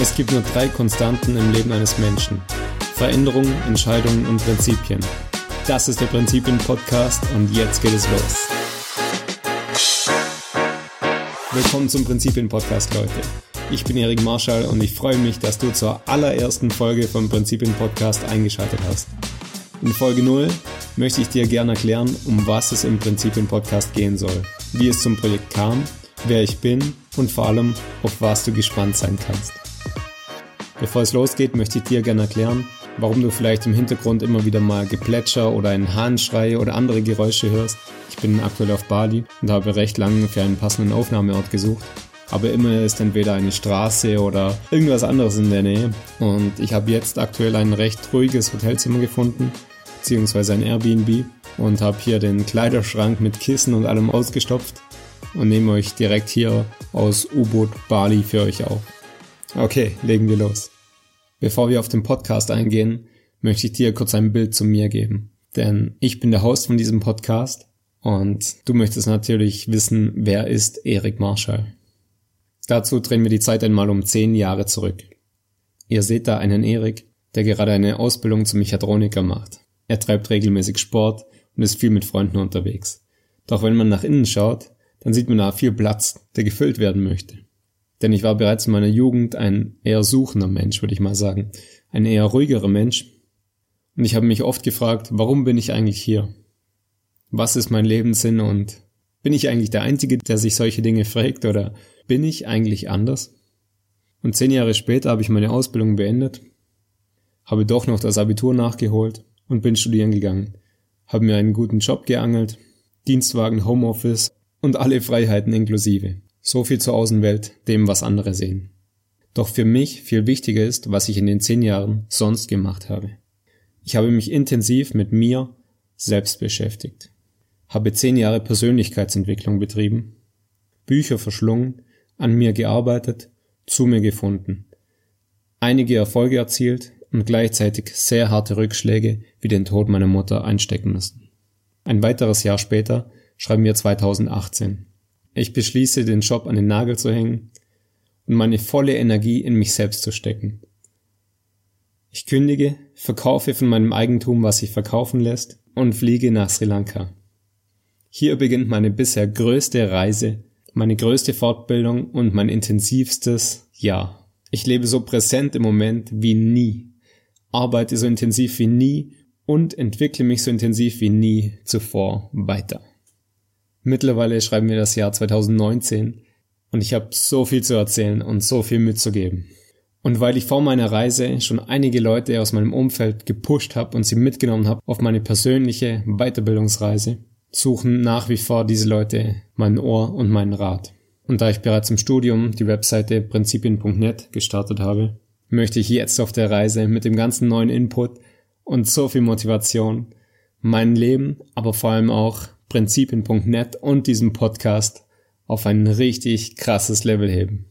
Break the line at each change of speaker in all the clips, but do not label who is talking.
Es gibt nur drei Konstanten im Leben eines Menschen. Veränderungen, Entscheidungen und Prinzipien. Das ist der Prinzipien-Podcast und jetzt geht es los. Willkommen zum Prinzipien-Podcast, Leute. Ich bin Erik Marschall und ich freue mich, dass du zur allerersten Folge vom Prinzipien-Podcast eingeschaltet hast. In Folge 0 möchte ich dir gerne erklären, um was es im Prinzipien-Podcast gehen soll, wie es zum Projekt kam, wer ich bin und vor allem, auf was du gespannt sein kannst. Bevor es losgeht, möchte ich dir gerne erklären, warum du vielleicht im Hintergrund immer wieder mal Geplätscher oder einen Hahnschrei oder andere Geräusche hörst. Ich bin aktuell auf Bali und habe recht lange für einen passenden Aufnahmeort gesucht. Aber immer ist entweder eine Straße oder irgendwas anderes in der Nähe. Und ich habe jetzt aktuell ein recht ruhiges Hotelzimmer gefunden, beziehungsweise ein Airbnb und habe hier den Kleiderschrank mit Kissen und allem ausgestopft und nehme euch direkt hier aus U-Boot Bali für euch auf. Okay, legen wir los. Bevor wir auf den Podcast eingehen, möchte ich dir kurz ein Bild zu mir geben. Denn ich bin der Host von diesem Podcast und du möchtest natürlich wissen, wer ist Erik Marschall. Dazu drehen wir die Zeit einmal um zehn Jahre zurück. Ihr seht da einen Erik, der gerade eine Ausbildung zum Mechatroniker macht. Er treibt regelmäßig Sport und ist viel mit Freunden unterwegs. Doch wenn man nach innen schaut, dann sieht man da viel Platz, der gefüllt werden möchte. Denn ich war bereits in meiner Jugend ein eher suchender Mensch, würde ich mal sagen. Ein eher ruhigerer Mensch. Und ich habe mich oft gefragt, warum bin ich eigentlich hier? Was ist mein Lebenssinn und bin ich eigentlich der Einzige, der sich solche Dinge fragt oder bin ich eigentlich anders? Und zehn Jahre später habe ich meine Ausbildung beendet, habe doch noch das Abitur nachgeholt und bin studieren gegangen, habe mir einen guten Job geangelt, Dienstwagen, Homeoffice und alle Freiheiten inklusive. So viel zur Außenwelt, dem was andere sehen. Doch für mich viel wichtiger ist, was ich in den zehn Jahren sonst gemacht habe. Ich habe mich intensiv mit mir selbst beschäftigt, habe zehn Jahre Persönlichkeitsentwicklung betrieben, Bücher verschlungen, an mir gearbeitet, zu mir gefunden, einige Erfolge erzielt und gleichzeitig sehr harte Rückschläge wie den Tod meiner Mutter einstecken müssen. Ein weiteres Jahr später schreiben wir 2018. Ich beschließe, den Job an den Nagel zu hängen und meine volle Energie in mich selbst zu stecken. Ich kündige, verkaufe von meinem Eigentum, was sich verkaufen lässt, und fliege nach Sri Lanka. Hier beginnt meine bisher größte Reise, meine größte Fortbildung und mein intensivstes Jahr. Ich lebe so präsent im Moment wie nie, arbeite so intensiv wie nie und entwickle mich so intensiv wie nie zuvor weiter. Mittlerweile schreiben wir das Jahr 2019 und ich habe so viel zu erzählen und so viel mitzugeben. Und weil ich vor meiner Reise schon einige Leute aus meinem Umfeld gepusht habe und sie mitgenommen habe auf meine persönliche Weiterbildungsreise, suchen nach wie vor diese Leute mein Ohr und meinen Rat. Und da ich bereits im Studium die Webseite prinzipien.net gestartet habe, möchte ich jetzt auf der Reise mit dem ganzen neuen Input und so viel Motivation mein Leben, aber vor allem auch Prinzipien.net und diesem Podcast auf ein richtig krasses Level heben.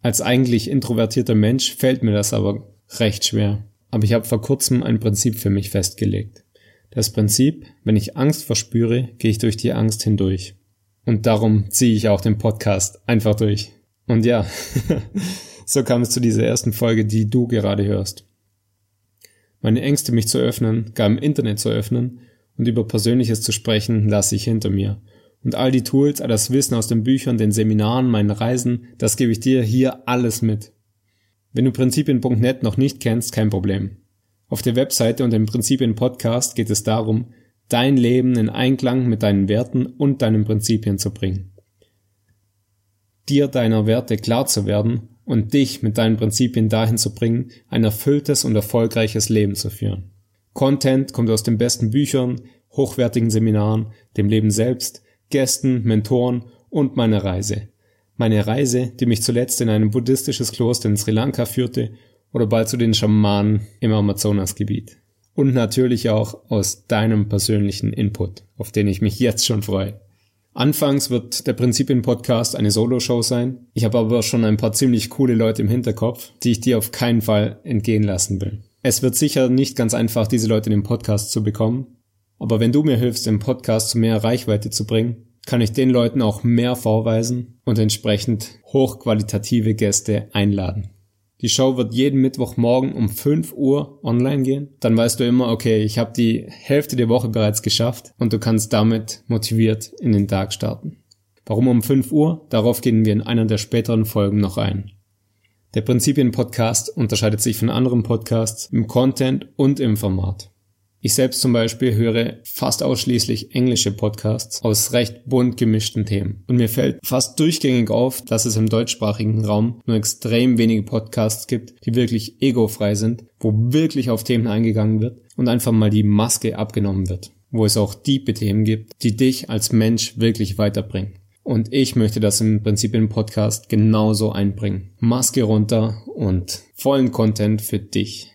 Als eigentlich introvertierter Mensch fällt mir das aber recht schwer. Aber ich habe vor kurzem ein Prinzip für mich festgelegt. Das Prinzip, wenn ich Angst verspüre, gehe ich durch die Angst hindurch. Und darum ziehe ich auch den Podcast einfach durch. Und ja, so kam es zu dieser ersten Folge, die du gerade hörst. Meine Ängste, mich zu öffnen, gar im Internet zu öffnen, und über Persönliches zu sprechen, lasse ich hinter mir. Und all die Tools, all das Wissen aus den Büchern, den Seminaren, meinen Reisen, das gebe ich dir hier alles mit. Wenn du Prinzipien.net noch nicht kennst, kein Problem. Auf der Webseite und im Prinzipien Podcast geht es darum, dein Leben in Einklang mit deinen Werten und deinen Prinzipien zu bringen. Dir deiner Werte klar zu werden und dich mit deinen Prinzipien dahin zu bringen, ein erfülltes und erfolgreiches Leben zu führen. Content kommt aus den besten Büchern, hochwertigen Seminaren, dem Leben selbst, Gästen, Mentoren und meiner Reise. Meine Reise, die mich zuletzt in ein buddhistisches Kloster in Sri Lanka führte oder bald zu den Schamanen im Amazonasgebiet. Und natürlich auch aus deinem persönlichen Input, auf den ich mich jetzt schon freue. Anfangs wird der Prinzipien-Podcast eine Solo-Show sein. Ich habe aber schon ein paar ziemlich coole Leute im Hinterkopf, die ich dir auf keinen Fall entgehen lassen will. Es wird sicher nicht ganz einfach, diese Leute in den Podcast zu bekommen. Aber wenn du mir hilfst, den Podcast zu mehr Reichweite zu bringen, kann ich den Leuten auch mehr vorweisen und entsprechend hochqualitative Gäste einladen. Die Show wird jeden Mittwochmorgen um 5 Uhr online gehen. Dann weißt du immer, okay, ich habe die Hälfte der Woche bereits geschafft und du kannst damit motiviert in den Tag starten. Warum um 5 Uhr? Darauf gehen wir in einer der späteren Folgen noch ein. Der Prinzipien-Podcast unterscheidet sich von anderen Podcasts im Content und im Format. Ich selbst zum Beispiel höre fast ausschließlich englische Podcasts aus recht bunt gemischten Themen. Und mir fällt fast durchgängig auf, dass es im deutschsprachigen Raum nur extrem wenige Podcasts gibt, die wirklich egofrei sind, wo wirklich auf Themen eingegangen wird und einfach mal die Maske abgenommen wird. Wo es auch tiefe Themen gibt, die dich als Mensch wirklich weiterbringen. Und ich möchte das im Prinzip im Podcast genauso einbringen. Maske runter und vollen Content für dich.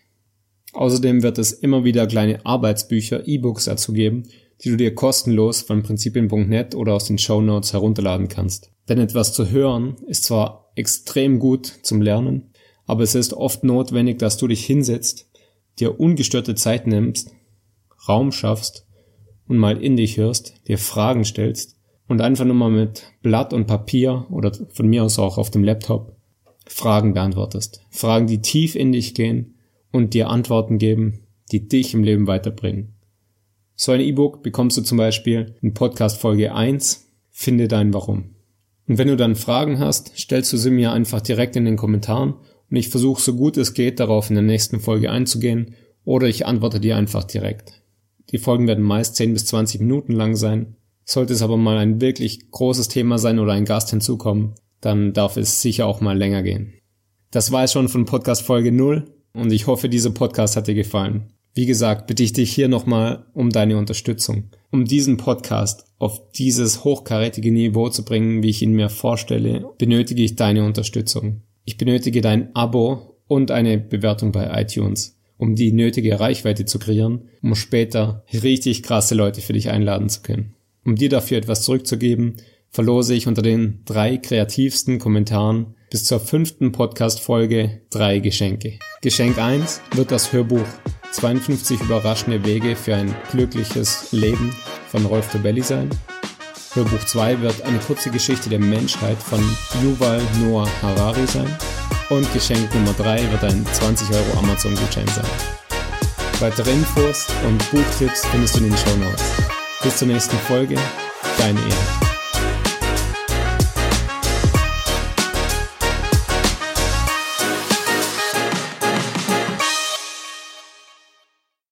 Außerdem wird es immer wieder kleine Arbeitsbücher, E-Books dazu geben, die du dir kostenlos von Prinzipien.net oder aus den Show Notes herunterladen kannst. Denn etwas zu hören ist zwar extrem gut zum Lernen, aber es ist oft notwendig, dass du dich hinsetzt, dir ungestörte Zeit nimmst, Raum schaffst und mal in dich hörst, dir Fragen stellst und einfach nur mal mit Blatt und Papier oder von mir aus auch auf dem Laptop Fragen beantwortest. Fragen, die tief in dich gehen und dir Antworten geben, die dich im Leben weiterbringen. So ein E-Book bekommst du zum Beispiel in Podcast Folge 1, finde dein Warum. Und wenn du dann Fragen hast, stellst du sie mir einfach direkt in den Kommentaren und ich versuche so gut es geht darauf in der nächsten Folge einzugehen oder ich antworte dir einfach direkt. Die Folgen werden meist 10 bis 20 Minuten lang sein. Sollte es aber mal ein wirklich großes Thema sein oder ein Gast hinzukommen, dann darf es sicher auch mal länger gehen. Das war es schon von Podcast Folge 0 und ich hoffe, dieser Podcast hat dir gefallen. Wie gesagt, bitte ich dich hier nochmal um deine Unterstützung. Um diesen Podcast auf dieses hochkarätige Niveau zu bringen, wie ich ihn mir vorstelle, benötige ich deine Unterstützung. Ich benötige dein Abo und eine Bewertung bei iTunes, um die nötige Reichweite zu kreieren, um später richtig krasse Leute für dich einladen zu können. Um dir dafür etwas zurückzugeben, verlose ich unter den drei kreativsten Kommentaren bis zur fünften Podcast-Folge drei Geschenke. Geschenk 1 wird das Hörbuch 52 überraschende Wege für ein glückliches Leben von Rolf Tobelli sein. Hörbuch 2 wird eine kurze Geschichte der Menschheit von Yuval Noah Harari sein. Und Geschenk Nummer 3 wird ein 20 Euro Amazon-Gutschein sein. Weitere Infos und Buchtipps findest du in den Show Notes. Bis zur nächsten Folge, deine Ehre.